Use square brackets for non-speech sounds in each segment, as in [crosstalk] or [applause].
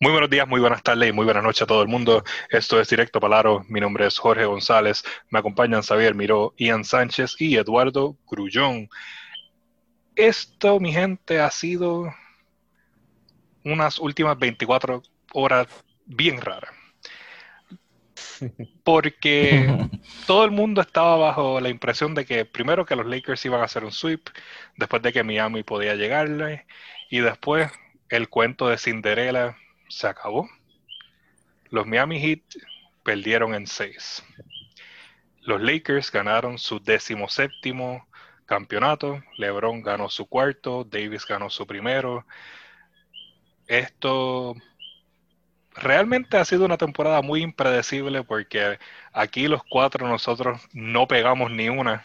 Muy buenos días, muy buenas tardes y muy buenas noches a todo el mundo. Esto es Directo Palaro. Mi nombre es Jorge González. Me acompañan Xavier Miró, Ian Sánchez y Eduardo Grullón. Esto, mi gente, ha sido unas últimas 24 horas bien raras. Porque [laughs] todo el mundo estaba bajo la impresión de que primero que los Lakers iban a hacer un sweep, después de que Miami podía llegarle, y después el cuento de Cinderella se acabó. Los Miami Heat perdieron en seis. Los Lakers ganaron su decimoséptimo campeonato. LeBron ganó su cuarto. Davis ganó su primero. Esto realmente ha sido una temporada muy impredecible porque aquí los cuatro nosotros no pegamos ni una.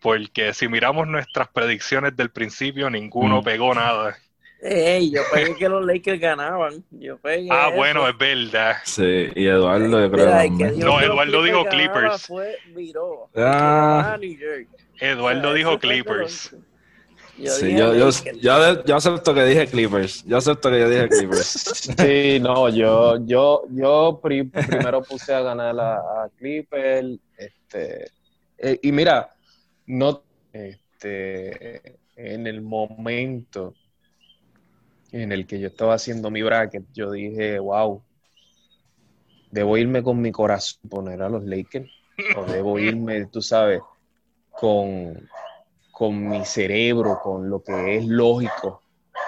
Porque si miramos nuestras predicciones del principio, ninguno mm. pegó nada. Ey, yo pegué que los Lakers ganaban. Yo pegué ah, bueno, es verdad. Sí, y Eduardo, yo creo que. No, Eduardo dijo Clippers. Fue, ah. Eduardo dijo Clippers. sí, yo, yo, yo, acepto que dije Clippers. Yo acepto que yo dije Clippers. [laughs] Sí, no, yo, yo, yo primero puse a ganar a, Clippers. Este, eh, y mira, no, este, en el momento en el que yo estaba haciendo mi bracket, yo dije, wow, debo irme con mi corazón, poner a los Lakers, o debo irme, tú sabes, con, con mi cerebro, con lo que es lógico,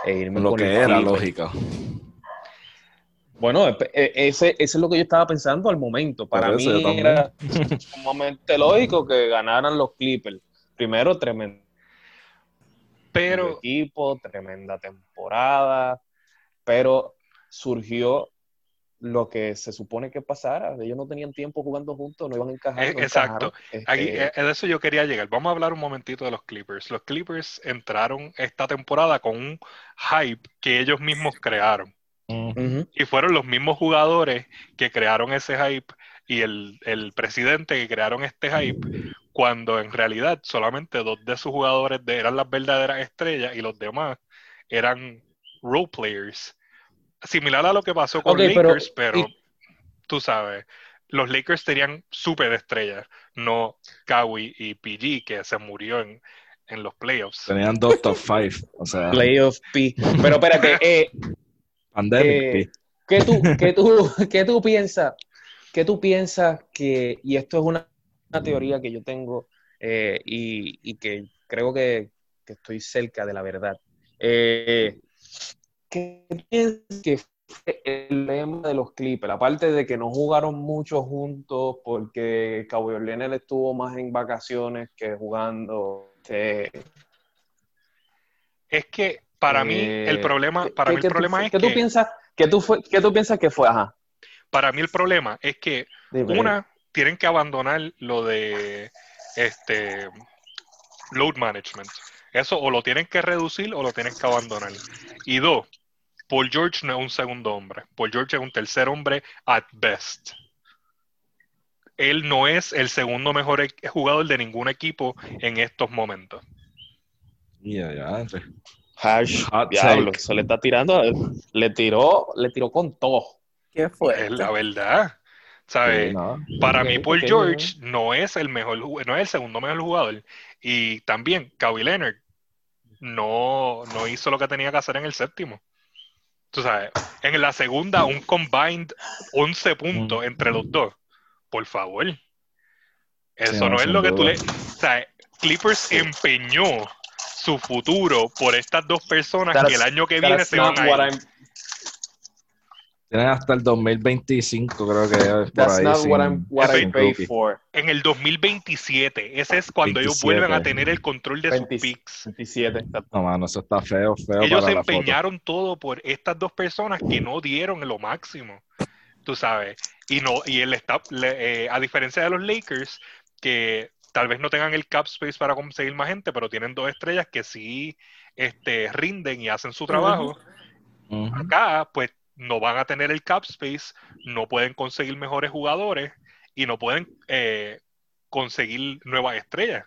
e irme lo que era lógico. Bueno, e, e, ese, es lo que yo estaba pensando al momento. Para mí era momento lógico que ganaran los Clippers. Primero, tremendo pero, equipo, tremenda temporada, pero surgió lo que se supone que pasara. Ellos no tenían tiempo jugando juntos, no iban a encajar. Eh, exacto. Aquí, de este, eh, eso yo quería llegar. Vamos a hablar un momentito de los Clippers. Los Clippers entraron esta temporada con un hype que ellos mismos crearon. Y fueron los mismos jugadores que crearon ese hype y el, el presidente que crearon este hype cuando en realidad solamente dos de sus jugadores eran las verdaderas estrellas y los demás eran role players. Similar a lo que pasó con Lakers, pero, tú sabes, los Lakers tenían super estrellas, no Kawhi y PG, que se murió en, los playoffs. Tenían dos top five, o sea. [laughs] Playoff P. Pero espérate, [laughs] eh, Pandemic eh, ¿qué tú, qué tú, qué tú piensas? ¿Qué tú piensas que, y esto es una una teoría que yo tengo eh, y, que creo que, estoy cerca de la verdad. Eh, ¿Qué piensas que fue el lema de los Clippers? Aparte de que no jugaron mucho juntos porque Kawhi Leonard estuvo más en vacaciones que jugando. Es que para mí el eh, problema, para mí el problema es ¿qué que... Tú piensas, ¿qué, tú fue, ¿Qué tú piensas que fue? Ajá. Para mí el problema es que, una, tienen que abandonar lo de este load management. Eso o lo tienen que reducir o lo tienen que abandonar. Y dos, Paul George no es un segundo hombre. Paul George es un tercer hombre at best. Él no es el segundo mejor e-, jugador de ningún equipo en estos momentos. Ya, ya. Hash, diablo, se le está tirando, le tiró, le tiró con todo. ¿Qué fue? Es la verdad. ¿Sabes? Para mí, Paul George no es el mejor, no es el segundo mejor jugador. Y también Kawhi Leonard no, no hizo lo que tenía que hacer en el séptimo. Tú sabes, en la segunda, un combined 11 puntos entre los dos. Por favor. Eso no, es lo que tú le. O sea, Clippers empeñó su futuro por estas dos personas que el año que viene se van a ir. Tienen hasta el 2025, creo que es por ahí. En el 2027, ese es cuando ellos vuelven a tener el control de sus picks. 27. No, mano, eso está feo, feo. Ellos empeñaron todo por estas dos personas que no dieron lo máximo, tú sabes. Y no y el staff, eh, a diferencia de los Lakers, que tal vez no tengan el cap space para conseguir más gente, pero tienen dos estrellas que sí este, rinden y hacen su trabajo. Acá, pues no van a tener el cap space, no pueden conseguir mejores jugadores y no pueden eh, conseguir nuevas estrellas.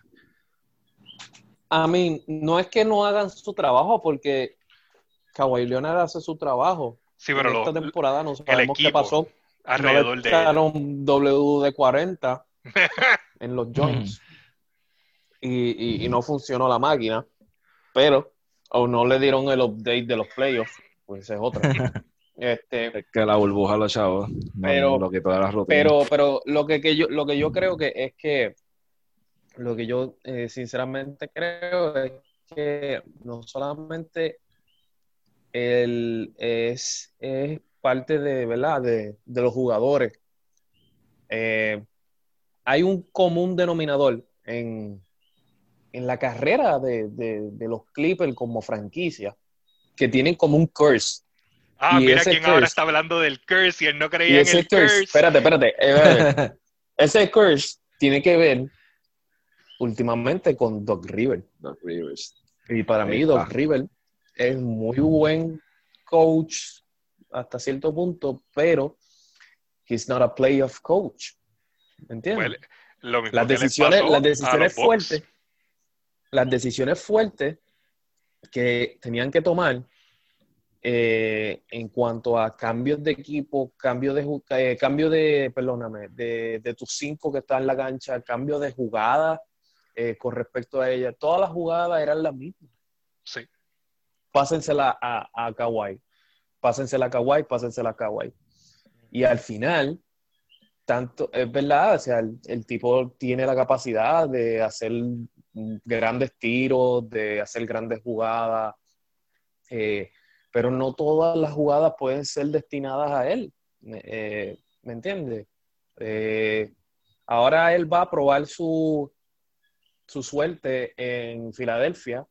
A mí, no es que no hagan su trabajo, porque Kawhi Leonard hace su trabajo. Sí, pero esta lo- temporada no sabemos qué pasó. alrededor no de le él. echaron WD-40 [laughs] en los joints y, y- y no funcionó la máquina, pero o no le dieron el update de los playoffs, pues esa es otra. [laughs] este, Es que la burbuja los chavos. no- Pero- lo quitó de las pero pero lo que, que yo lo que yo creo que es que lo que yo eh, sinceramente creo es que no solamente el, es, es parte de, ¿verdad? De, de los jugadores. Eh, hay un común denominador en, en la carrera de, de- de los Clippers como franquicia, que tienen como un curse. Ah, Y mira ese quién ahora está hablando del curse y él no Y creía en el curse, curse. espérate, espérate, eh, espérate. [laughs] ese curse tiene que ver últimamente con Doc River. Doc Rivers. Y para Ahí mí, está. Doc River es muy buen coach hasta cierto punto, pero he's not a playoff coach. ¿Me entiendes? Pues, lo mismo las que les decisiones, pasó las a decisiones fuertes, las decisiones fuertes que tenían que tomar eh, en cuanto a cambios de equipo, cambio de eh, cambio de, perdóname, de, de tus cinco que están en la cancha, cambio de jugada eh, con respecto a ella, todas las jugadas eran las mismas. Sí. Pásensela a, a Kawhi, pásensela a Kawhi, pásensela a Kawhi. Y al final, tanto, es verdad, o sea, el, el tipo tiene la capacidad de hacer grandes tiros, de hacer grandes jugadas, eh, pero no todas las jugadas pueden ser destinadas a él. Eh, ¿Me entiendes? Eh, ahora él va a probar su, su suerte en Filadelfia,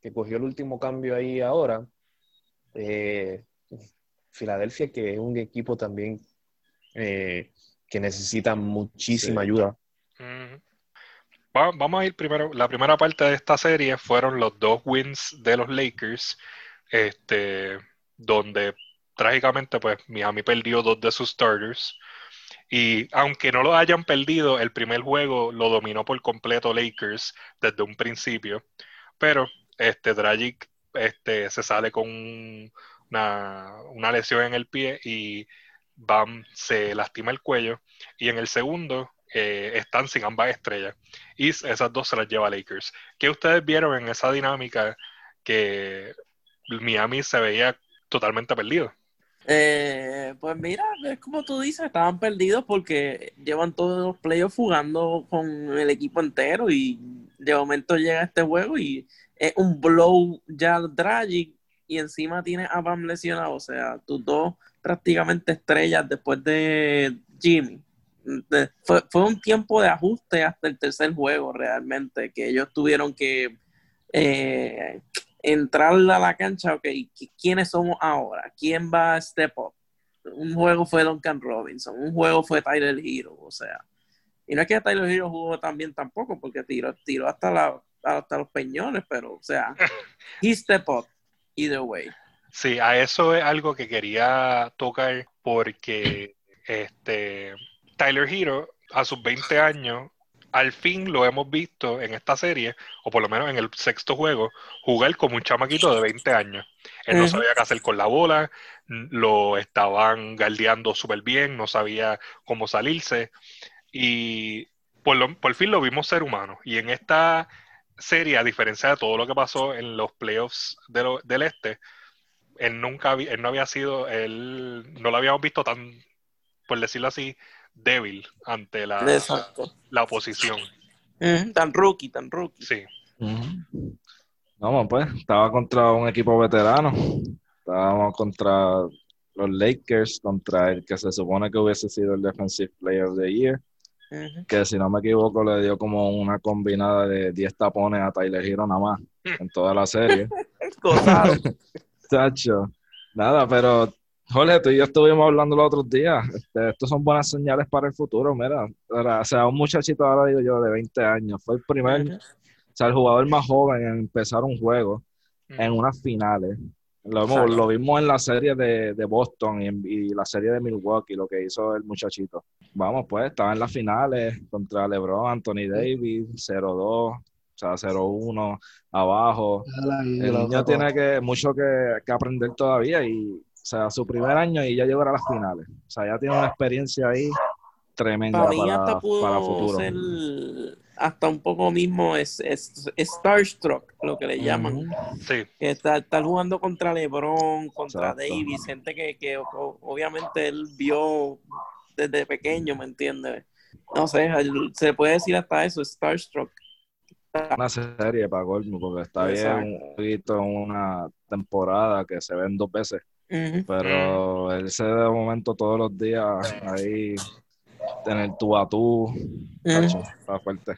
que cogió el último cambio ahí ahora. Eh, Filadelfia, que es un equipo también eh, que necesita muchísima Sí. ayuda. Va- vamos a ir primero. La primera parte de esta serie fueron los dos wins de los Lakers, este, donde trágicamente, pues Miami perdió dos de sus starters. Y aunque no lo hayan perdido, el primer juego lo dominó por completo Lakers desde un principio. Pero este Dragic este, se sale con un- una, una lesión en el pie y Bam se lastima el cuello. Y en el segundo eh, están sin ambas estrellas. Y esas dos se las lleva Lakers. ¿Qué ustedes vieron en esa dinámica que Miami se veía totalmente perdido? Eh, pues mira, es como tú dices, estaban perdidos porque llevan todos los playoffs jugando con el equipo entero y de momento llega este juego y es un blow ya Dragic y encima tienes a Bam lesionado, o sea, tus dos prácticamente estrellas después de Jimmy. Fue un tiempo de ajuste hasta el tercer juego realmente, que ellos tuvieron que eh, entrar a la cancha, ok, ¿qui- ¿quiénes somos ahora? ¿Quién va a step up? Un juego fue Duncan Robinson, un juego fue Tyler Hero, o sea. Y no es que Tyler Hero jugó tan bien tampoco, porque tiró, tiró hasta, la, hasta los peñones, pero, o sea, [laughs] he step up, either way. Sí, a eso es algo que quería tocar porque este Tyler Hero a sus 20 años al fin lo hemos visto en esta serie, o por lo menos en el sexto juego, jugar como un chamaquito de 20 años. Él no sabía qué hacer con la bola, lo estaban galdeando súper bien, no sabía cómo salirse, y por, lo- por fin lo vimos ser humano. Y en esta serie, a diferencia de todo lo que pasó en los playoffs de lo- del este, él nunca él no había sido, él no lo habíamos visto tan, por decirlo así, débil ante la, Exacto. la oposición. Tan rookie, tan rookie. Sí. Ujú. Vamos, pues, estaba contra un equipo veterano. Estábamos contra los Lakers, contra el que se supone que hubiese sido el Defensive Player of the Year, que si no me equivoco le dio como una combinada de 10 tapones a Tyler Hero nada más en toda la serie. [laughs] [laughs] Chacho, nada, pero Jorge, tú y yo estuvimos hablando los otros días. Este, estos son buenas señales para el futuro. Mira, Ahora, o sea, un muchachito ahora digo yo de 20 años, fue el primer, Ujú. o sea, el jugador más joven en empezar un juego en unas finales. Lo, Exacto. lo vimos en la serie de, de Boston y, en- y la serie de Milwaukee, lo que hizo el muchachito. Vamos, pues, estaba en las finales contra LeBron, Anthony Davis, 0-2, o sea, 0-1, abajo. El niño tiene que, mucho que, que aprender todavía y, sea, su primer año y ya llegó a las finales. O sea, ya tiene una experiencia ahí tremenda para, para, futuro. hasta un poco mismo es, es, Starstruck, lo que le llaman. Sí. Que está, jugando contra LeBron, contra Davis, gente que, que obviamente él vio desde pequeño, ¿me entiendes? No sé, se puede decir hasta eso, Starstruck. Una serie para Golmo, porque está bien un poquito una temporada que se ven dos veces. Pero él se de momento todos los días ahí en el tú a tú. Está fuerte.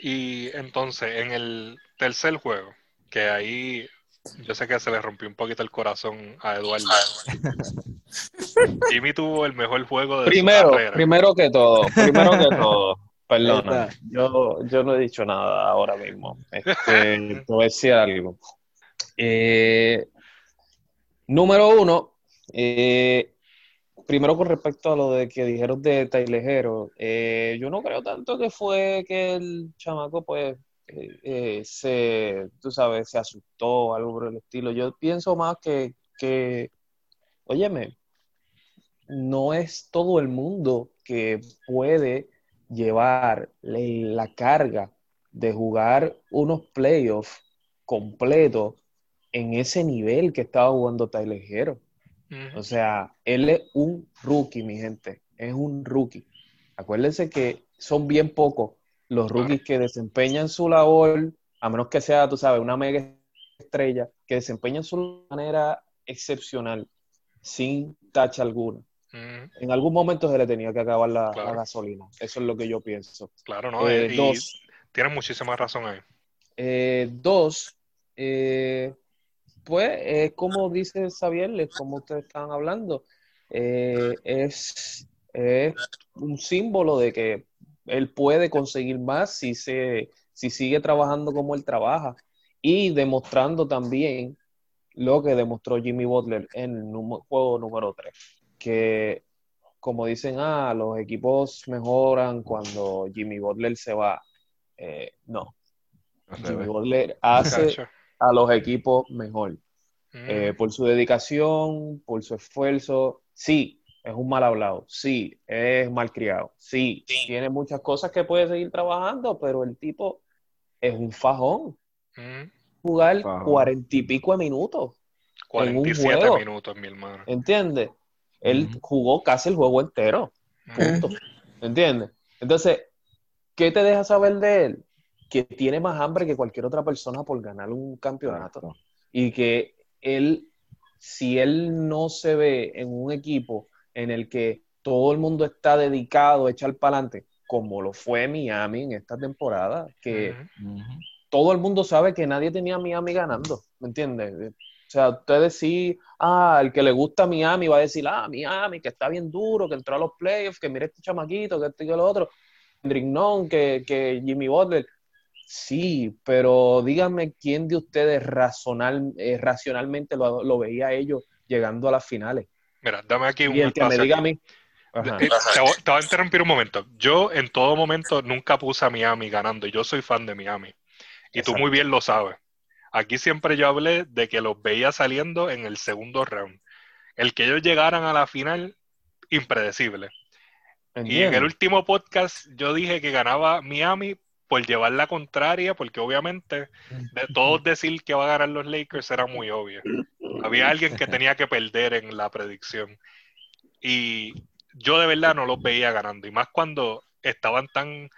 Y entonces, en el tercer juego, que ahí yo sé que se le rompió un poquito el corazón a Eduardo. [laughs] Jimmy tuvo el mejor juego de primero, su carrera. Primero que todo, primero que [laughs] todo. Perdona, yo, yo no he dicho nada ahora mismo. [laughs] Este, te voy a decir algo. Eh, número uno, eh, primero con respecto a lo de que dijeron de Tailejero, eh, yo no creo tanto que fue que el chamaco, pues, eh, se, tú sabes, se asustó o algo por el estilo. Yo pienso más que, que, óyeme, no es todo el mundo que puede llevar la carga de jugar unos playoffs completos en ese nivel que estaba jugando Tyler Hero. O sea, él es un rookie, mi gente. Es un rookie. Acuérdense que son bien pocos los rookies que desempeñan su labor, a menos que sea, tú sabes, una mega estrella, que desempeñan su manera excepcional, sin tacha alguna. En algún momento se le tenía que acabar la, gasolina. Eso es lo que yo pienso. Claro, ¿no? Eh, dos, tienes muchísima razón ahí. Eh, dos, eh, pues es como dice Xavier, como ustedes están hablando, es, es un símbolo de que él puede conseguir más si, se, si sigue trabajando como él trabaja y demostrando también lo que demostró Jimmy Butler en el juego número 3, que como dicen, ah, los equipos mejoran cuando Jimmy Butler se va. Eh, no, Jimmy Butler hace a los equipos mejor. Eh, mm. por su dedicación, por su esfuerzo. Sí, es un mal hablado, sí, es mal criado, sí, tiene muchas cosas que puede seguir trabajando, pero el tipo es un fajón. Mm. Jugar cuarenta y pico de minutos. Cuarenta y siete minutos, mi hermano. ¿Entiendes? Él jugó casi el juego entero. Punto. ¿Entiendes? Entonces, ¿qué te deja saber de él? Que tiene más hambre que cualquier otra persona por ganar un campeonato. Y que él, si él no se ve en un equipo en el que todo el mundo está dedicado a echar para adelante, como lo fue Miami en esta temporada, que todo el mundo sabe que nadie tenía a Miami ganando, ¿me entiendes? O sea, ustedes sí, ah, el que le gusta Miami va a decir, ah, Miami, que está bien duro, que entró a los playoffs, que mire este chamaquito, que este y que lo otro, Kendrick que, que Jimmy Butler. Sí, pero díganme quién de ustedes razonal, eh, racionalmente lo, lo veía a ellos llegando a las finales. Mira, dame aquí un y que me diga a mí. Eh, te, voy a interrumpir un momento. Yo en todo momento nunca puse a Miami ganando y yo soy fan de Miami. Y tú muy bien lo sabes. Aquí siempre yo hablé de que los veía saliendo en el segundo round. El que ellos llegaran a la final, impredecible. Y en el último podcast yo dije que ganaba Miami por llevar la contraria, porque obviamente de todos decir que va a ganar los Lakers era muy obvio. Había alguien que tenía que perder en la predicción. Y yo de verdad no los veía ganando, y más cuando estaban tan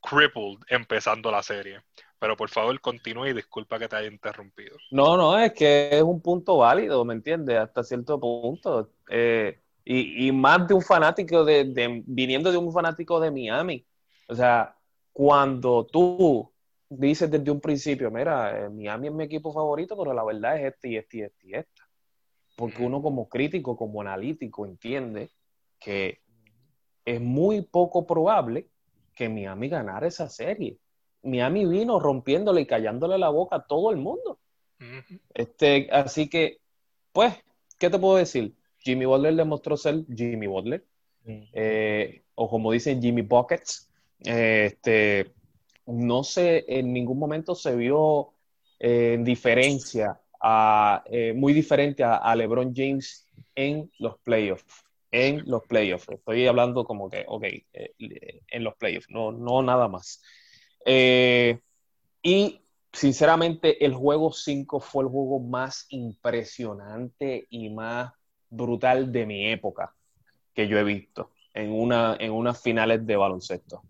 crippled empezando la serie. Pero por favor, continúe y disculpa que te haya interrumpido. No, no, es que es un punto válido, ¿me entiendes? Hasta cierto punto. Eh, y, más de un fanático de, viniendo de un fanático de Miami. O sea, cuando tú dices desde un principio, mira, eh, Miami es mi equipo favorito, pero la verdad es este y este y este y este. Porque uno como crítico, como analítico, entiende que es muy poco probable que Miami ganara esa serie. Miami vino rompiéndole y callándole la boca a todo el mundo. este, así que, pues, ¿qué te puedo decir? Jimmy Butler demostró ser Jimmy Butler, eh, o como dicen Jimmy Buckets, este, no se, en ningún momento se vio eh, en diferencia eh, muy diferente a, LeBron James en los playoffs. En los playoffs. Estoy hablando como que, ok, eh, en los playoffs, no, no nada más. Y sinceramente, el juego 5 fue el juego más impresionante y más brutal de mi época que yo he visto en, una, en unas finales de baloncesto.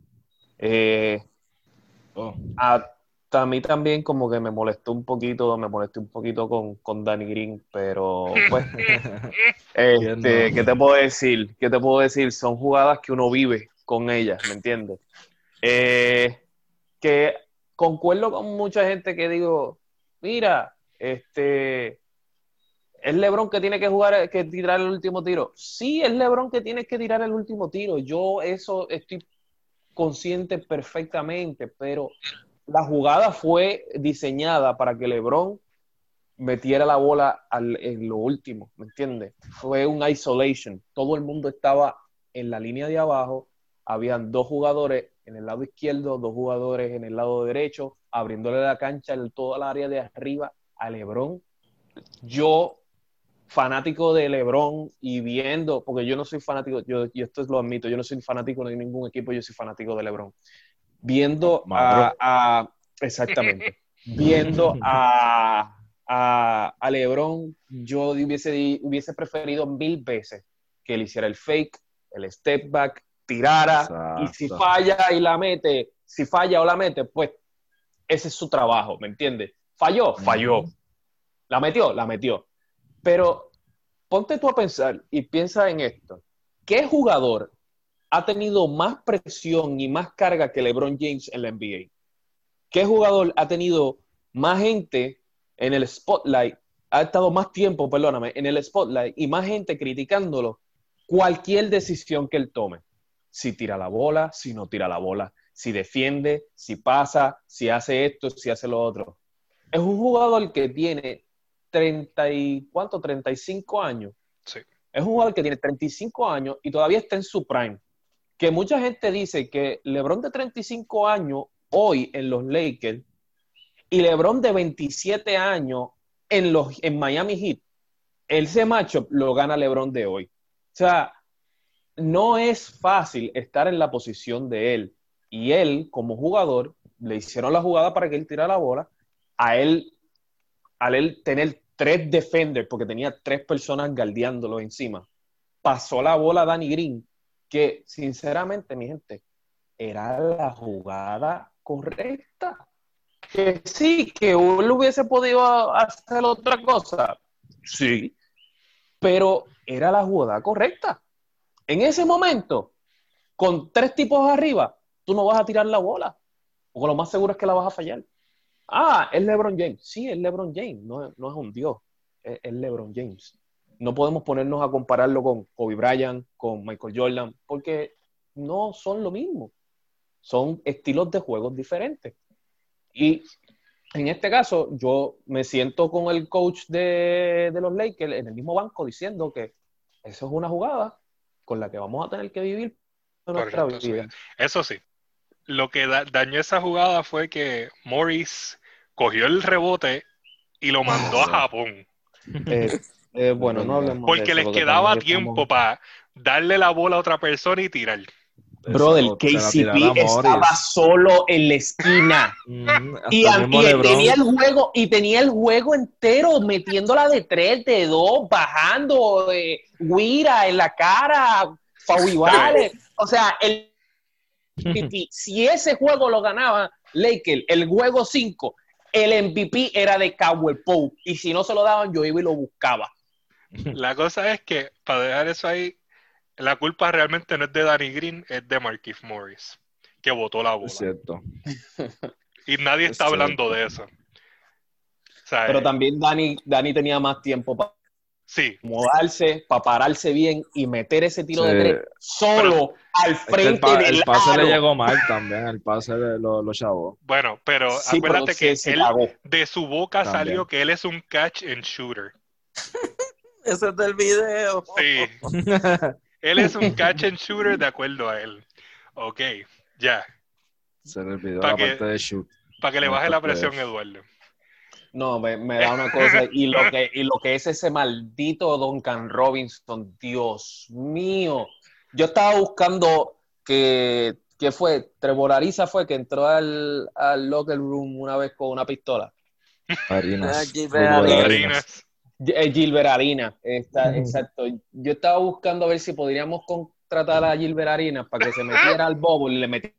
Oh. a, a mí también como que me molestó un poquito, me molesté un poquito con, con Danny Green, pero pues, [laughs] este, ¿qué te puedo decir? ¿Qué te puedo decir? Son jugadas que uno vive con ellas, ¿me entiendes? Eh, que concuerdo con mucha gente que digo, mira, este, es LeBron que tiene que jugar, que tirar el último tiro. Sí, es LeBron que tiene que tirar el último tiro. Yo eso estoy consciente perfectamente, pero la jugada fue diseñada para que LeBron metiera la bola en lo último, ¿me entiendes? Fue un isolation. Todo el mundo estaba en la línea de abajo. Habían dos jugadores en el lado izquierdo, dos jugadores en el lado derecho, abriéndole la cancha en toda la área de arriba a LeBron. Yo, fanático de LeBron y viendo, porque yo no soy fanático, yo, yo esto lo admito, yo no soy fanático de ningún equipo, yo soy fanático de LeBron viendo a, exactamente, viendo [laughs] a, a, LeBron, yo hubiese, hubiese preferido mil veces que él hiciera el fake, el step back, tirara y si falla y la mete, si falla o la mete, pues ese es su trabajo, ¿me entiendes? Falló, falló. La metió, la metió. Pero ponte tú a pensar y piensa en esto. ¿Qué jugador ha tenido más presión y más carga que LeBron James en la NBA? ¿Qué jugador ha tenido más gente en el spotlight, ha estado más tiempo, perdóname, en el spotlight y más gente criticándolo cualquier decisión que él tome? Si tira la bola, si no tira la bola, si defiende, si pasa, si hace esto, si hace lo otro. Es un jugador que tiene 30 y, ¿cuánto? 35 años. Sí. Es un jugador que tiene 35 años y todavía está en su prime que mucha gente dice que LeBron de 35 años hoy en los Lakers y LeBron de 27 años en, los, en Miami Heat, ese matchup lo gana LeBron de hoy. O sea, no es fácil estar en la posición de él. Y él, como jugador, le hicieron la jugada para que él tirara la bola. A él, al él tener tres defenders, porque tenía tres personas guardiándolo encima, pasó la bola a Danny Green, que sinceramente, mi gente, era la jugada correcta. Que sí, que él hubiese podido hacer otra cosa, sí, pero era la jugada correcta. En ese momento, con tres tipos arriba, tú no vas a tirar la bola, porque lo más seguro es que la vas a fallar. Ah, es LeBron James. Sí, es LeBron James, no, no es un dios, es, es LeBron James no podemos ponernos a compararlo con Kobe Bryant, con Michael Jordan, porque no son lo mismo. Son estilos de juegos diferentes. Y en este caso, yo me siento con el coach de, los Lakers en el mismo banco diciendo que eso es una jugada con la que vamos a tener que vivir nuestra vida. Eso sí, lo que dañó esa jugada fue que Morris cogió el rebote y lo mandó a. Japón. Eh, eh, bueno, no hablemos Porque les quedaba tiempo para darle la bola a otra persona y tirar. Bro, el KCP estaba solo en la esquina. Mm, y, tenía el juego, y tenía el juego entero metiéndola de tres, de dos, bajando, de Guira en la cara, Fauivales. o sea, el si ese juego lo ganaba Lakers, el juego 5, el MVP era de Cowell Pope. Y si no se lo daban, yo iba y lo buscaba. La cosa es que, para dejar eso ahí, la culpa realmente no es de Danny Green, es de Marquise Morris, que votó la bola. Es cierto. Y nadie está hablando de eso. Pero eh, también Danny, Danny tenía más tiempo para sí. modarse, para pararse bien y meter ese tiro de tres solo al frente del El pase le llegó mal también, el pase de los chavos. Bueno, pero acuérdate que él, de su boca salió que él es un catch and shooter. [laughs] Ese es del video. Sí. [laughs] él es un catch and shooter de acuerdo a él. Ok, ya. Se le olvidó la parte de shoot. Para que le baje la presión, Eduardo. No, me, da una cosa. Y lo, que, y lo que es ese maldito Duncan Robinson, Dios mío. Yo estaba buscando que, que fue, Trevor Ariza fue que entró al, al locker room una vez con una pistola. Harinas. Eh, Gilbert Arina, exacto. Yo estaba buscando a ver si podríamos contratar a Gilbert Arina para que se metiera al bobo y le metiera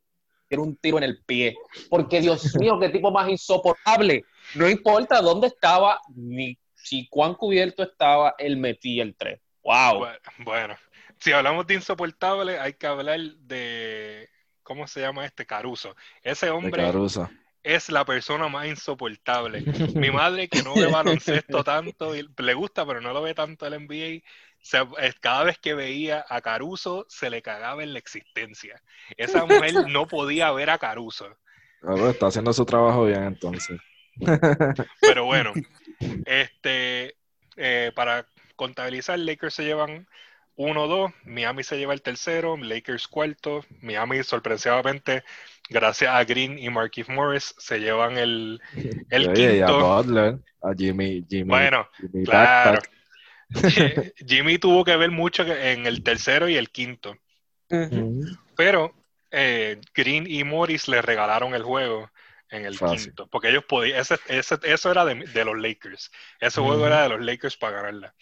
un tiro en el pie. Porque, Dios mío, qué tipo más insoportable. No importa dónde estaba, ni si cuán cubierto estaba, él metía el 3. ¡Wow! Bueno, si hablamos de insoportable, hay que hablar de. ¿Cómo se llama este? Caruso. Ese hombre. Caruso es la persona más insoportable. [laughs] Mi madre, que no ve baloncesto tanto, le gusta, pero no lo ve tanto el NBA, cada vez que veía a Caruso, se le cagaba en la existencia. Esa [laughs] mujer no podía ver a Caruso. está haciendo su trabajo bien entonces. [laughs] Pero bueno, este, eh, para contabilizar, Lakers se llevan 1-2, Miami se lleva el tercero, Lakers cuarto, Miami sorpresivamente, gracias a Green y Marquis Morris, se llevan el, el quinto. a Jimmy, Jimmy. Bueno, claro. [laughs] Jimmy tuvo que ver mucho en el tercero y el quinto. Pero eh, Green y Morris le regalaron el juego en el quinto, porque ellos podían, ese, eso era de, de, los Lakers, ese juego era de los Lakers para ganarla.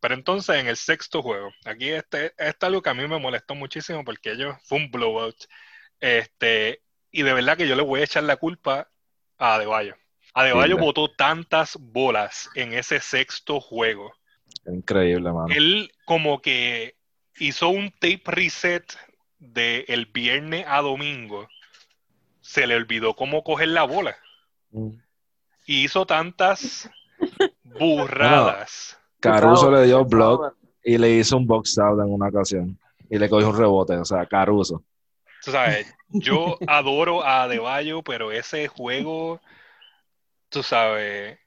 Pero entonces en el sexto juego, aquí este, es algo que a mí me molestó muchísimo porque ellos fue un blowout. Este, y de verdad que yo le voy a echar la culpa a Adebayo. Adebayo sí, botó tantas bolas en ese sexto juego. Increíble, mano. Él como que hizo un tape reset del el viernes a domingo. Se le olvidó cómo coger la bola. Mm. Y hizo tantas burradas. [laughs] Caruso le dio block y le hizo un box out en una ocasión. Y le cogió un rebote, o sea, Caruso. Tú sabes, yo [laughs] adoro a Adebayo, pero ese juego, tú sabes,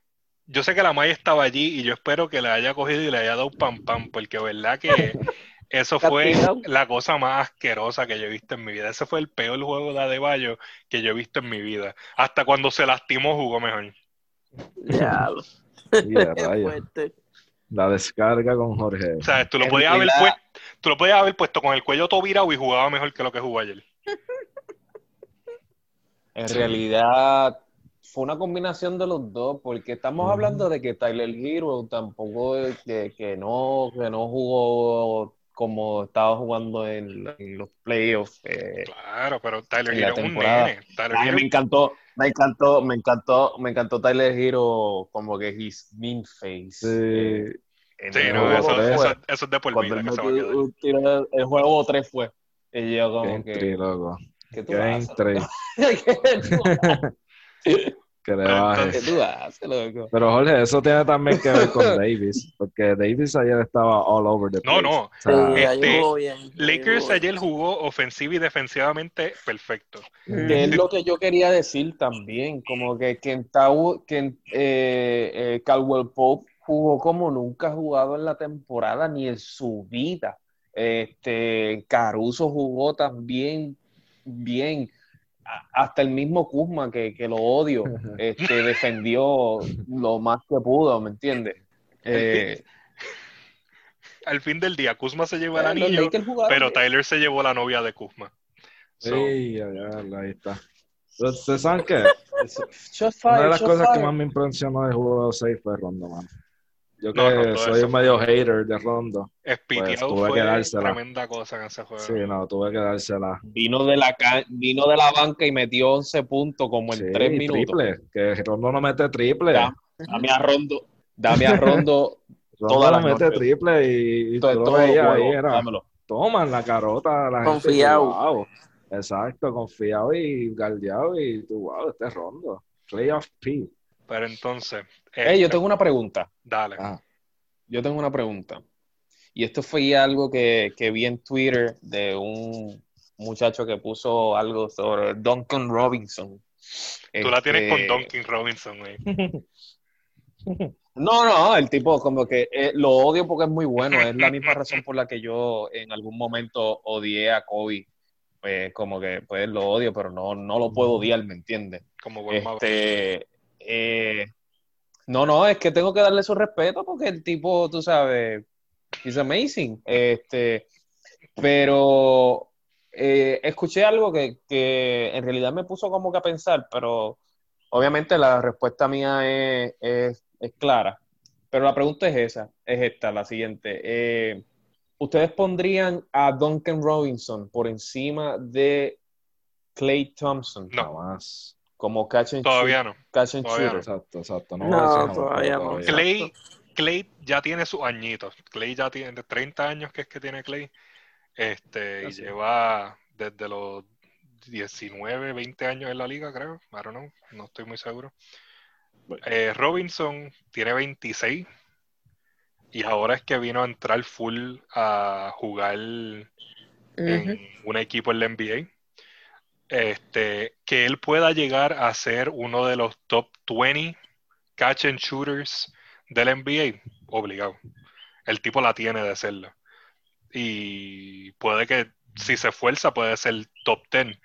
yo sé que la Maya estaba allí y yo espero que le haya cogido y le haya dado pam pam, porque verdad que [laughs] eso fue la cosa más asquerosa que yo he visto en mi vida. Ese fue el peor juego de Adebayo que yo he visto en mi vida. Hasta cuando se lastimó jugó mejor. [laughs] [laughs] Ya. La descarga con Jorge. O sea, tú lo, podías haber puesto, tú lo podías haber puesto con el cuello todo virado y jugaba mejor que lo que jugó ayer. En realidad fue una combinación de los dos, porque estamos hablando de que Tyler Hero tampoco que, que, no, que no jugó como estaba jugando en, los playoffs. Eh, claro, pero Tyler Hero es un nene. Me encantó, me encantó, me encantó, me encantó Tyler Hero como que his mean face. Sí, eh, sí no, eso, eso, eso, es de por vida. Que el, el juego 3 fue. Y yo como que... Entry, loco. ¿Qué tú? [laughs] [laughs] que le bajes. Pero Jorge, eso tiene también que ver con [laughs] Davis, porque Davis ayer estaba all over the place. No, no. O sea, este, jugó bien. Lakers ayer jugó ofensivo y defensivamente perfecto. Que es lo que yo quería decir también, como que, que, que eh, eh, Caldwell Pope jugó como nunca ha jugado en la temporada ni en su vida. Este Caruso jugó también bien hasta el mismo Kuzma, que, lo odio, este, defendió lo más que pudo, ¿me entiendes? Eh, Al fin del día, Kuzma se llevó el anillo, pero Tyler se llevó la novia de Kuzma. Sí, ahí está. ¿Ustedes saben qué? [laughs] Una de las cosas que más me impresionó del juego 6 fue Rondo, man. Yo que soy un medio hater de Rondo. pues, tuve que dársela. tremenda cosa en ese juego. Sí, no, tuve que dársela. Vino de la, vino de la banca y metió 11 puntos como en 3 minutos. triple. Que Rondo no mete triple. dame a Rondo. Dame a Rondo. [laughs] Rondo no mete triple y, y todo, todo ahí era. Dámelo. Toman la carota. La confiado. Exacto, confiado y galdeado y tú, wow, este es Rondo. Playoff P. Pero entonces. yo este, tengo una pregunta. Dale. Ah. yo tengo una pregunta. Y esto fue algo que, vi en Twitter de un muchacho que puso algo sobre Duncan Robinson. Tú la tienes con este, Duncan Robinson, güey. No, no, el tipo como que eh, lo odio porque es muy bueno. Es la misma razón por la que yo en algún momento odié a Kobe. Pues como que pues lo odio, pero no, no lo puedo odiar, ¿me entiendes? Como este, eh, No, no, es que tengo que darle su respeto porque el tipo, tú sabes, es amazing. Este, pero eh, escuché algo que, en realidad me puso como que a pensar, pero obviamente la respuesta mía es, es, clara. Pero la pregunta es esa, es esta, la siguiente. Eh, ¿Ustedes pondrían a Duncan Robinson por encima de Clay Thompson? No. más. Como catch and Todavía no. Catch and todavía No. Exacto, exacto. No, no todavía no. Clay, Clay ya tiene sus añitos. Clay ya tiene 30 años que es que tiene Clay. Este, y lleva desde los 19, 20 años en la liga, creo. I don't know, no estoy muy seguro. Eh, Robinson tiene 26 y ahora es que vino a entrar full a jugar en un equipo en la NBA. Este, que él pueda llegar a ser uno de los top 20 catch and shooters del NBA, obligado. El tipo la tiene de serlo. Y puede que si se esfuerza puede ser top 10,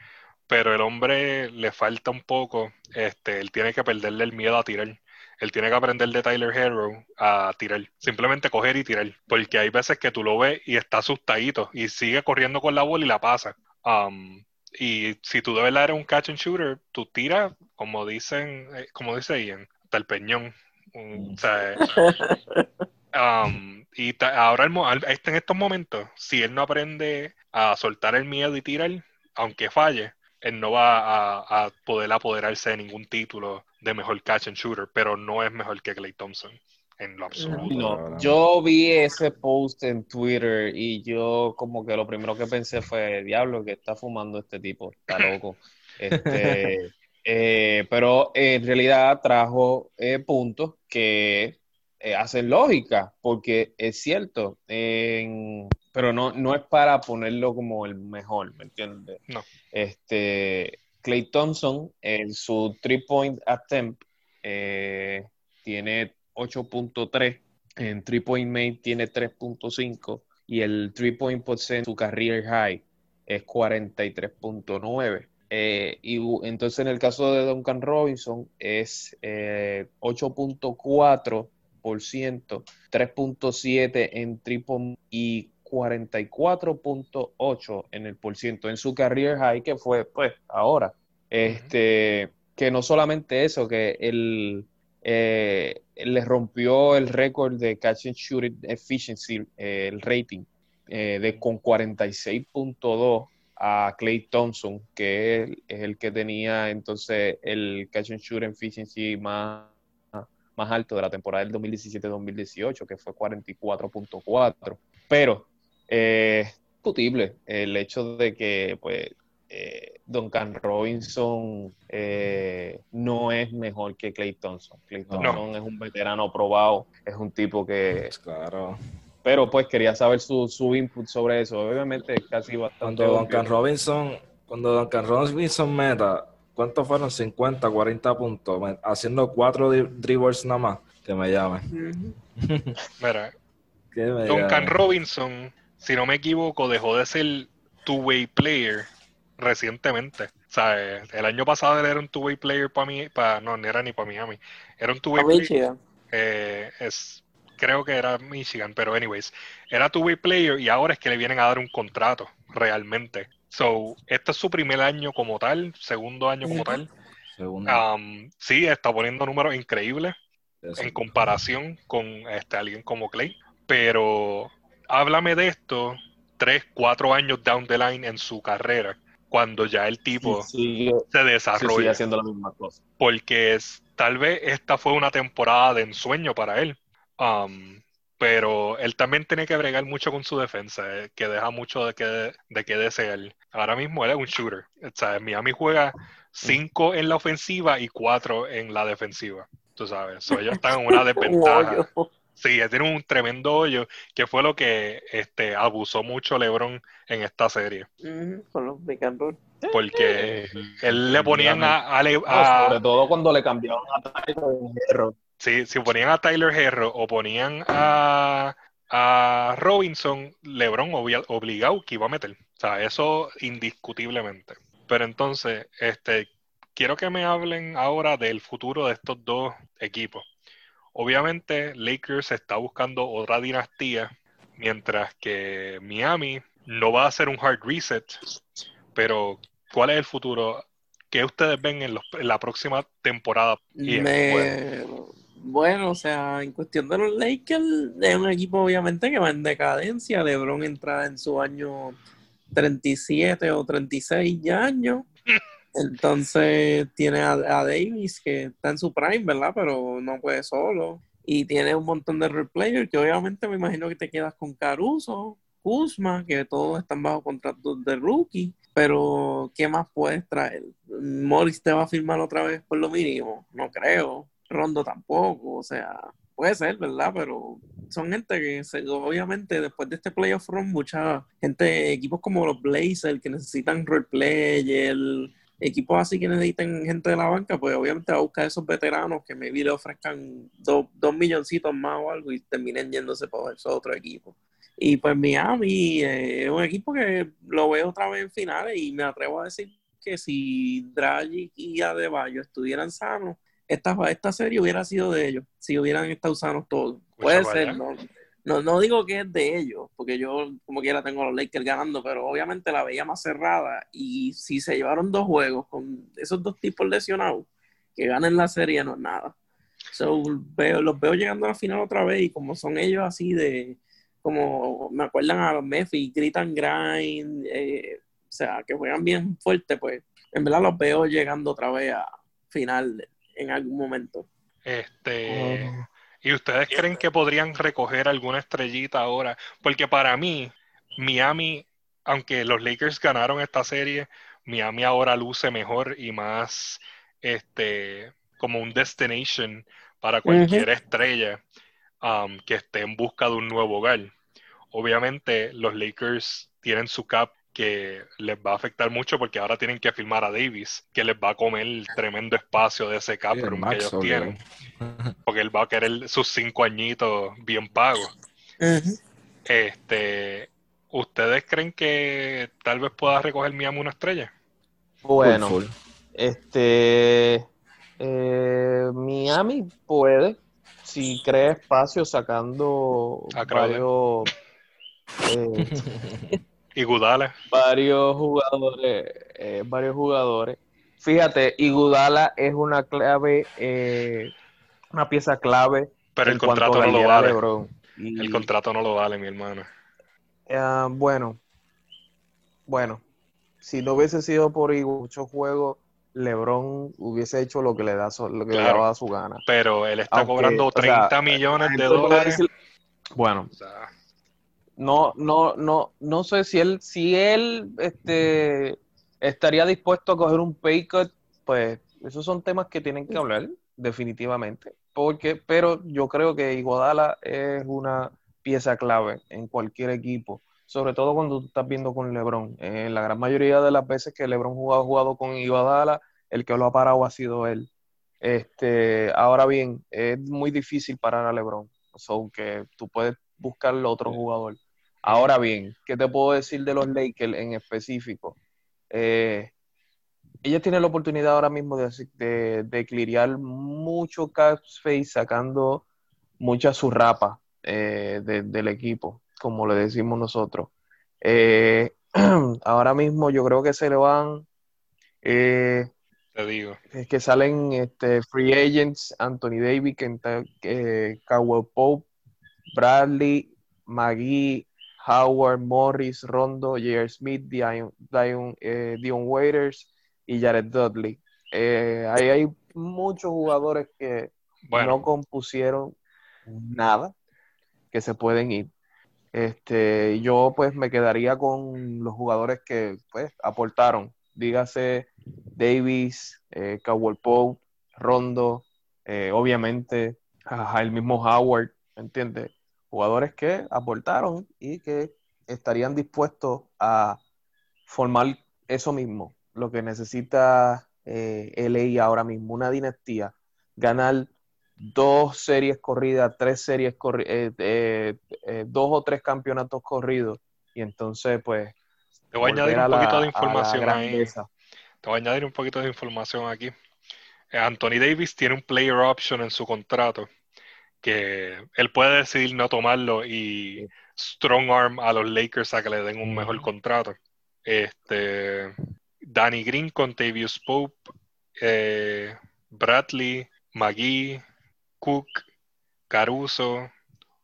pero el hombre le falta un poco, este, él tiene que perderle el miedo a tirar. Él tiene que aprender de Tyler Hero a tirar. Simplemente coger y tirar. Porque hay veces que tú lo ves y está asustadito y sigue corriendo con la bola y la pasa. Um, y si tú de verdad eres un catch and shooter, tú tiras, como dicen, eh, como dice Ian, hasta el peñón. o sea, [laughs] um, y ahora en estos momentos, si él no aprende a soltar el miedo y tirar, aunque falle, él no va a, poder apoderarse de ningún título de mejor catch and shooter, pero no es mejor que Clay Thompson en lo absoluto. No, yo vi ese post en Twitter y yo como que lo primero que pensé fue, diablo, que está fumando este tipo, está loco. [laughs] Este, eh, pero en realidad trajo eh, puntos que eh, hacen lógica, porque es cierto, pero no, no es para ponerlo como el mejor, ¿me entiendes? No. Este, Clay Thompson, en su three-point attempt, eh, tiene 8.3, en three-point made tiene 3.5 y el three-point percent, su career high, es 43.9. Eh, y entonces en el caso de Duncan Robinson es 8.4 3.7 en triple y 44.8 en el por ciento en su career high que fue pues ahora. Este, que no solamente eso, que él, eh, le rompió el récord de catch and shooting efficiency, eh, el rating, eh, de con 46.2 a Clay Thompson, que es, es, el que tenía entonces el catch and shooting efficiency más más alto de la temporada del 2017-2018, que fue 44.4. Pero eh, discutible el hecho de que pues eh, Duncan Robinson eh, no es mejor que Clay Thompson. Clay Thompson es un veterano probado, es un tipo que... Pues claro. Pero pues quería saber su, su input sobre eso. Obviamente casi bastante... Cuando Duncan Robinson, cuando Duncan Robinson meta ¿cuántos fueron? 50, 40 puntos, haciendo cuatro dribbles nada más, que me llamen. Mira, [laughs] Duncan Robinson, si no me equivoco, dejó de ser two-way player recientemente. O sea, el año pasado él era un two-way player para mí, para, no, no era ni para Miami, era un two-way player. Eh, es, creo que era Michigan, pero anyways, era two-way player y ahora es que le vienen a dar un contrato realmente. So, este es su primer año como tal, segundo año como tal. Um, sí, está poniendo números increíbles en comparación con este, alguien como Clay. Pero háblame de esto tres, cuatro años down the line en su carrera, cuando ya el tipo se desarrolla. haciendo la misma cosa. Porque es, tal vez esta fue una temporada de ensueño para él. Um, pero él también tiene que bregar mucho con su defensa, eh, que deja mucho de que, de que desear. Ahora mismo él es un shooter. O sea, Miami juega 5 en la ofensiva y 4 en la defensiva. Tú sabes, ellos están en una [laughs] desventaja. Sí, tiene un tremendo hoyo, que fue lo que este, abusó mucho LeBron en esta serie. con los Porque él le ponían a, sobre todo cuando le cambiaron a Tyler si, si ponían a Tyler Herro o ponían a, a Robinson, LeBron obligado que iba a meter. O sea, eso indiscutiblemente. Pero entonces, este, quiero que me hablen ahora del futuro de estos dos equipos. Obviamente, Lakers está buscando otra dinastía, mientras que Miami no va a hacer un hard reset, pero ¿cuál es el futuro? ¿Qué ustedes ven en, la próxima temporada? bueno, o sea, en cuestión de los Lakers, es un equipo obviamente que va en decadencia. LeBron entra en su año 37 o 36 años. [laughs] Entonces tiene a, Davis que está en su prime, ¿verdad? Pero no puede solo. Y tiene un montón de role players que obviamente me imagino que te quedas con Caruso, Kuzma, que todos están bajo contrato de rookie. Pero, ¿qué más puedes traer? Morris te va a firmar otra vez por lo mínimo. No creo. Rondo tampoco. O sea, puede ser, ¿verdad? Pero son gente que obviamente después de este playoff run, mucha gente, equipos como los Blazers que necesitan role players equipos así que necesiten gente de la banca, pues obviamente va a buscar esos veteranos que maybe le ofrezcan dos, milloncitos más o algo y terminen yéndose por esos otros equipos. Y pues Miami eh, es un equipo que lo veo otra vez en finales y me atrevo a decir que si Dragic y Adebayo estuvieran sanos, esta, esta serie hubiera sido de ellos, si hubieran estado sanos todos. Puede ser, ¿no? No, no digo que es de ellos, porque yo como quiera tengo a los Lakers ganando, pero obviamente la veía más cerrada y si se llevaron dos juegos con esos dos tipos lesionados, que ganen la serie no es nada. So, veo, los veo llegando a la final otra vez y como son ellos así de, como me acuerdan a los Memphis, gritan grind, eh, o sea, que juegan bien fuerte, pues en verdad los veo llegando otra vez a final en algún momento. Este, oh. ¿Y ustedes creen que podrían recoger alguna estrellita ahora? Porque para mí, Miami, aunque los Lakers ganaron esta serie, Miami ahora luce mejor y más este como un destination para cualquier estrella um, que esté en busca de un nuevo hogar. Obviamente los Lakers tienen su cap que les va a afectar mucho porque ahora tienen que filmar a Davis, que les va a comer el tremendo espacio de ese cap room que ellos tienen. Porque él va a querer sus cinco añitos bien pagos. Este, ¿ustedes creen que tal vez pueda recoger Miami una estrella? Bueno, este eh, Miami puede si crea espacio sacando varios eh, [laughs] Y Gudala. Varios jugadores, eh, varios jugadores. Fíjate, Igudala es una clave, eh, una pieza clave. Pero el contrato no lo vale. El contrato no lo vale, mi hermano. Ah, bueno, bueno, si no hubiese sido por muchos juegos, LeBron hubiese hecho lo que le da lo que le daba su gana. Pero él está cobrando 30 millones de dólares. bueno, no, no, no, no sé si él, si él este, estaría dispuesto a coger un pay cut, pues esos son temas que tienen que hablar, definitivamente. Porque, pero yo creo que Iguodala es una pieza clave en cualquier equipo, sobre todo cuando tú estás viendo con LeBron. En la gran mayoría de las veces que LeBron ha jugado con Iguodala, el que lo ha parado ha sido él. Este, ahora bien, es muy difícil parar a LeBron, aunque tú puedes buscar otro jugador. Ahora bien, ¿qué te puedo decir de los Lakers en específico? Eh, ella tiene la oportunidad ahora mismo de, de, mucho cap space sacando mucha surrapa eh, del equipo, como le decimos nosotros. Eh, [clears throat] ahora mismo yo creo que se le van. Eh, te digo. Es que salen este, free agents, Anthony Davis, eh, Cowell Pope, Bradley, McGee, Howard, Morris, Rondo, J.R. Smith, Dion, eh, Dion, Waiters y Jared Dudley. Eh, ahí hay muchos jugadores que no compusieron nada, que se pueden ir. Este, yo pues me quedaría con los jugadores que pues aportaron, dígase Davis, eh, Cowell Pope, Rondo, eh, obviamente el mismo Howard, ¿me entiendes? Jugadores que aportaron y que estarían dispuestos a formar eso mismo, lo que necesita eh, LA ahora mismo, una dinastía, ganar dos series corridas, tres series corridas, eh, eh, dos o tres campeonatos corridos, y entonces pues... Te voy a añadir un poquito de información ahí. Te voy a añadir un poquito de información aquí. Anthony Davis tiene un player option en su contrato que él puede decidir no tomarlo y strong arm a los Lakers a que le den un mejor contrato. Este, Danny Green, Contavious Pope, eh, Bradley, McGee, Cook, Caruso,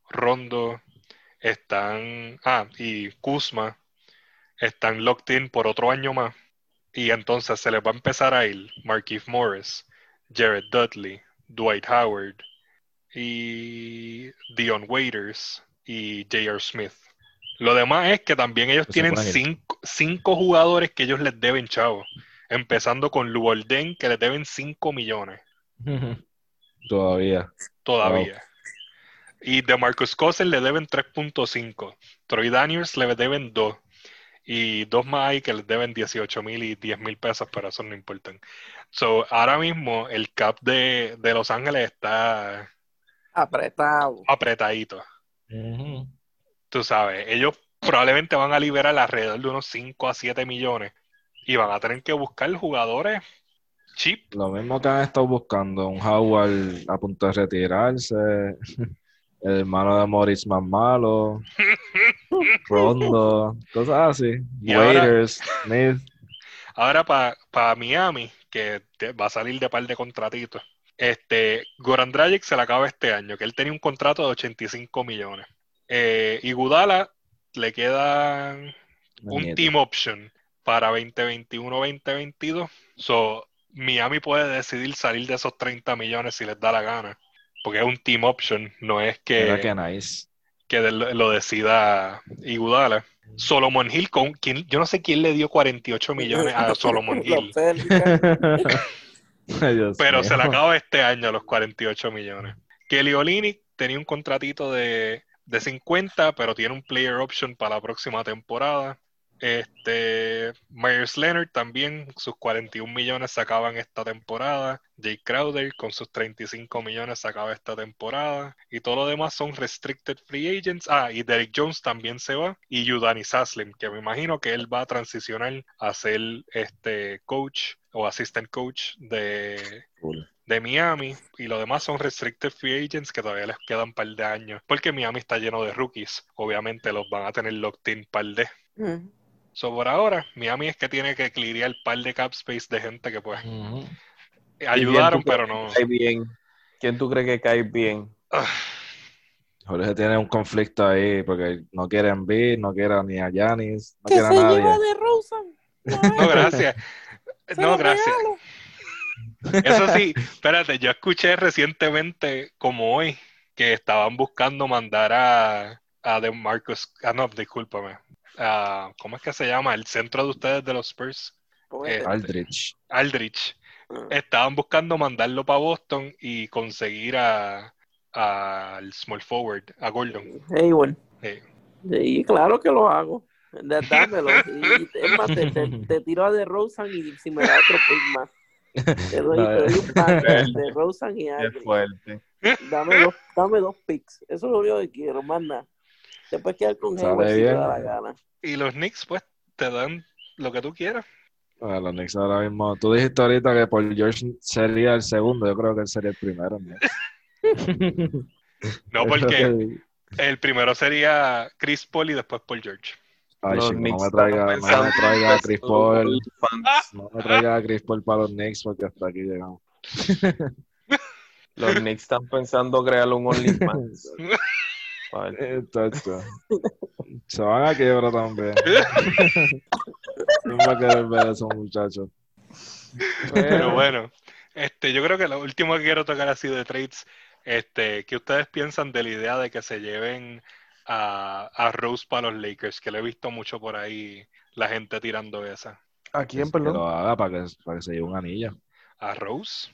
Rondo, están, ah, y Kuzma, están locked in por otro año más. Y entonces se les va a empezar a ir Marquise Morris, Jared Dudley, Dwight Howard y Dion Waiters y J.R. Smith. Lo demás es que también ellos tienen cinco, jugadores que ellos les deben, chavo. Empezando con Luolden, que les deben 5 millones. [laughs] Todavía. Todavía. Y de Marcus Cousins le deben 3.5. Troy Daniels le deben 2. Y dos más hay que les deben 18 mil y 10 mil pesos, pero eso no importa. So, ahora mismo el cap de, Los Ángeles está apretado. Apretadito. Tú sabes, ellos probablemente van a liberar alrededor de unos 5 a 7 millones y van a tener que buscar jugadores cheap. Lo mismo que han estado buscando, un Howard a punto de retirarse, [laughs] el hermano de Morris más malo, [laughs] Rondo, cosas así. Waiters, Smith. Ahora para Miami, que va a salir de par de contratitos. Este, Goran Dragic se le acaba este año, que él tenía un contrato de 85 millones. Eh, y Gudala le queda un team option para 2021-2022. So, Miami puede decidir salir de esos 30 millones si les da la gana porque es un team option, no es que, que, lo, decida Igudala. Solomon Hill, con quien, yo no sé quién le dio 48 millones a [laughs] Solomon Hill. Pero se le acaba este año los 48 millones. Kelly Olinick tenía un contratito de, de 50, pero tiene un player option para la próxima temporada. Este, Myers Leonard también, sus 41 millones sacaban esta temporada. Jay Crowder con sus 35 millones sacaba esta temporada. Y todo lo demás son restricted free agents. Ah, y Derek Jones también se va. Y Yudani Saslim, que me imagino que él va a transicionar a ser este coach o assistant coach de, de Miami. Y lo demás son restricted free agents que todavía les quedan un par de años. Porque Miami está lleno de rookies. Obviamente los van a tener locked in par de. Mm. So, por ahora, Miami es que tiene que clearear el par de cap space de gente que pues ayudaron, pero no. bien? ¿Quién tú crees que cae bien? Ah. Jorge tiene un conflicto ahí porque no quieren ver, no quieren ni a Yanis, no quieren a nadie. de Rosa. [laughs] No, gracias. no, gracias. Eso sí, espérate, yo escuché recientemente, como hoy, que estaban buscando mandar a, a De Marcos. Ah, no, discúlpame. ¿Cómo es que se llama? El centro de ustedes de los Spurs. Eh, Aldrich. Aldrich. Ah. Estaban buscando mandarlo para Boston y conseguir a al small forward, a Gordon. Hey, bueno. Sí, claro que lo hago. [laughs] Dámelo. es más, te, tiro a de Rosen y si me da otro pick más. Te doy, un pack de Rosen y Aldrich. [laughs] Dame dos, dame dos picks. Eso es lo único que quiero, manda. Te puedes quedar con Hayward si te da la gana. Y los Knicks, pues, te dan lo que tú quieras. Bueno, los Knicks ahora mismo. Tú dijiste ahorita que Paul George sería el segundo. Yo creo que él sería el primero. no, [laughs] porque el primero sería Chris Paul y después Paul George. Ay, no me traiga, no me traiga a Chris Paul. No me traiga a Chris Paul para los Knicks porque hasta aquí llegamos. [laughs] Los Knicks están pensando crear un OnlyFans. [laughs] Exacto. Se van a quebrar también. no va a querer ver a esos muchachos. Pero bueno, este, yo creo que lo último que quiero tocar así de trades, este, ¿qué ustedes piensan de la idea de que se lleven a, a Rose para los Lakers? Que le he visto mucho por ahí la gente tirando esa. ¿A quién, perdón? Que lo haga para que, para que se lleve un anillo. ¿A Rose?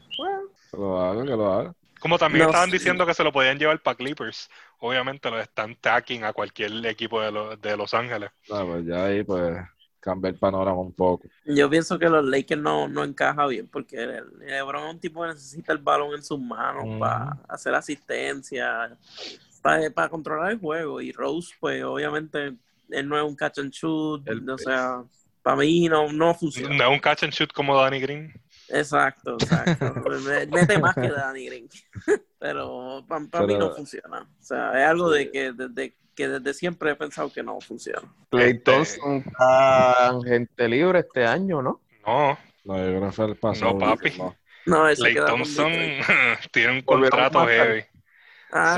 Que lo haga, que lo haga. Como también estaban diciendo que se lo podían llevar para Clippers. Obviamente lo están tacking a cualquier equipo de, de Los Ángeles. Ah, pues ya ahí pues cambia el panorama un poco. Yo pienso que los Lakers no, no encaja bien porque LeBron es un tipo que necesita el balón en sus manos para hacer asistencia, para, controlar el juego. Y Rose, pues obviamente, él no es un catch and shoot, o sea, para mí no, no funciona. No es un catch and shoot como Danny Green. Exacto, exacto. [laughs] Mete más que Danny Green. [laughs] pero para mí no funciona. O sea, es algo de que desde, que desde siempre he pensado que no funciona. Clay Thompson está gente libre este año, ¿no? No. No, yo creo que fue el pasado. No, papi. No, Clay Thompson [laughs] tiene un contrato heavy. Ah,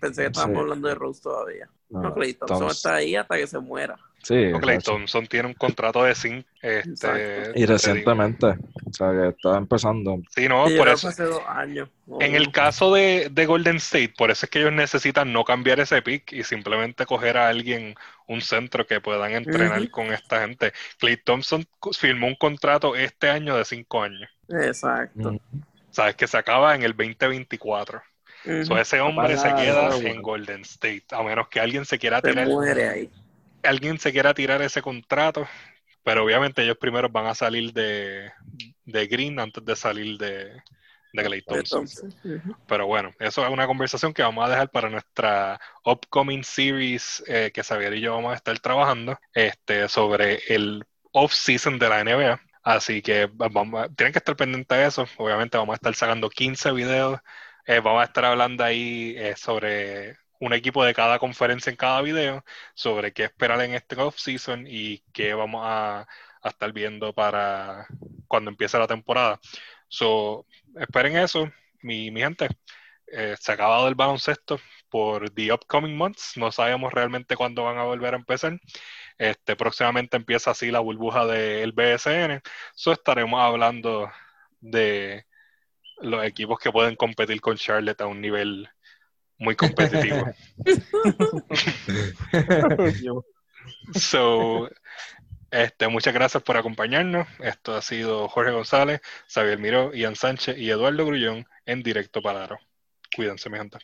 pensé que estábamos hablando de Rose todavía. No, Clay Thompson está ahí hasta que se muera. Sí, Clay Thompson tiene un contrato de zinc. Este, y recientemente, o sea, que está empezando. Sí, no, por eso. Hace dos años. En el caso de, de, Golden State, por eso es que ellos necesitan no cambiar ese pick y simplemente coger a alguien, un centro que puedan entrenar con esta gente. Clay Thompson firmó un contrato este año de cinco años. Exacto. Sabes que se acaba en el 2024. ese hombre se queda en Golden State, a menos que alguien se quiera tirar. muere ahí. Alguien se quiera tirar ese contrato, pero obviamente ellos primero van a salir de, de Green antes de salir de, de Clay Thompson. Pero bueno, eso es una conversación que vamos a dejar para nuestra upcoming series eh, que Xavier y yo vamos a estar trabajando este, sobre el off-season de la NBA. Así que vamos, tienen que estar pendientes de eso. Obviamente vamos a estar sacando 15 videos. Eh, vamos a estar hablando ahí eh, sobre un equipo de cada conferencia en cada video, sobre qué esperar en este off-season y qué vamos a, estar viendo para cuando empiece la temporada. So, esperen eso, mi, gente. Eh, se ha acabado el baloncesto por the upcoming months. No sabemos realmente cuándo van a volver a empezar. Este, próximamente empieza así la burbuja del BSN. So estaremos hablando de los equipos que pueden competir con Charlotte a un nivel muy competitivo. [laughs] so, este, muchas gracias por acompañarnos. Esto ha sido Jorge González, Xavier Miró, Ian Sánchez y Eduardo Grullón en directo para Aro. Cuídense, mi gente.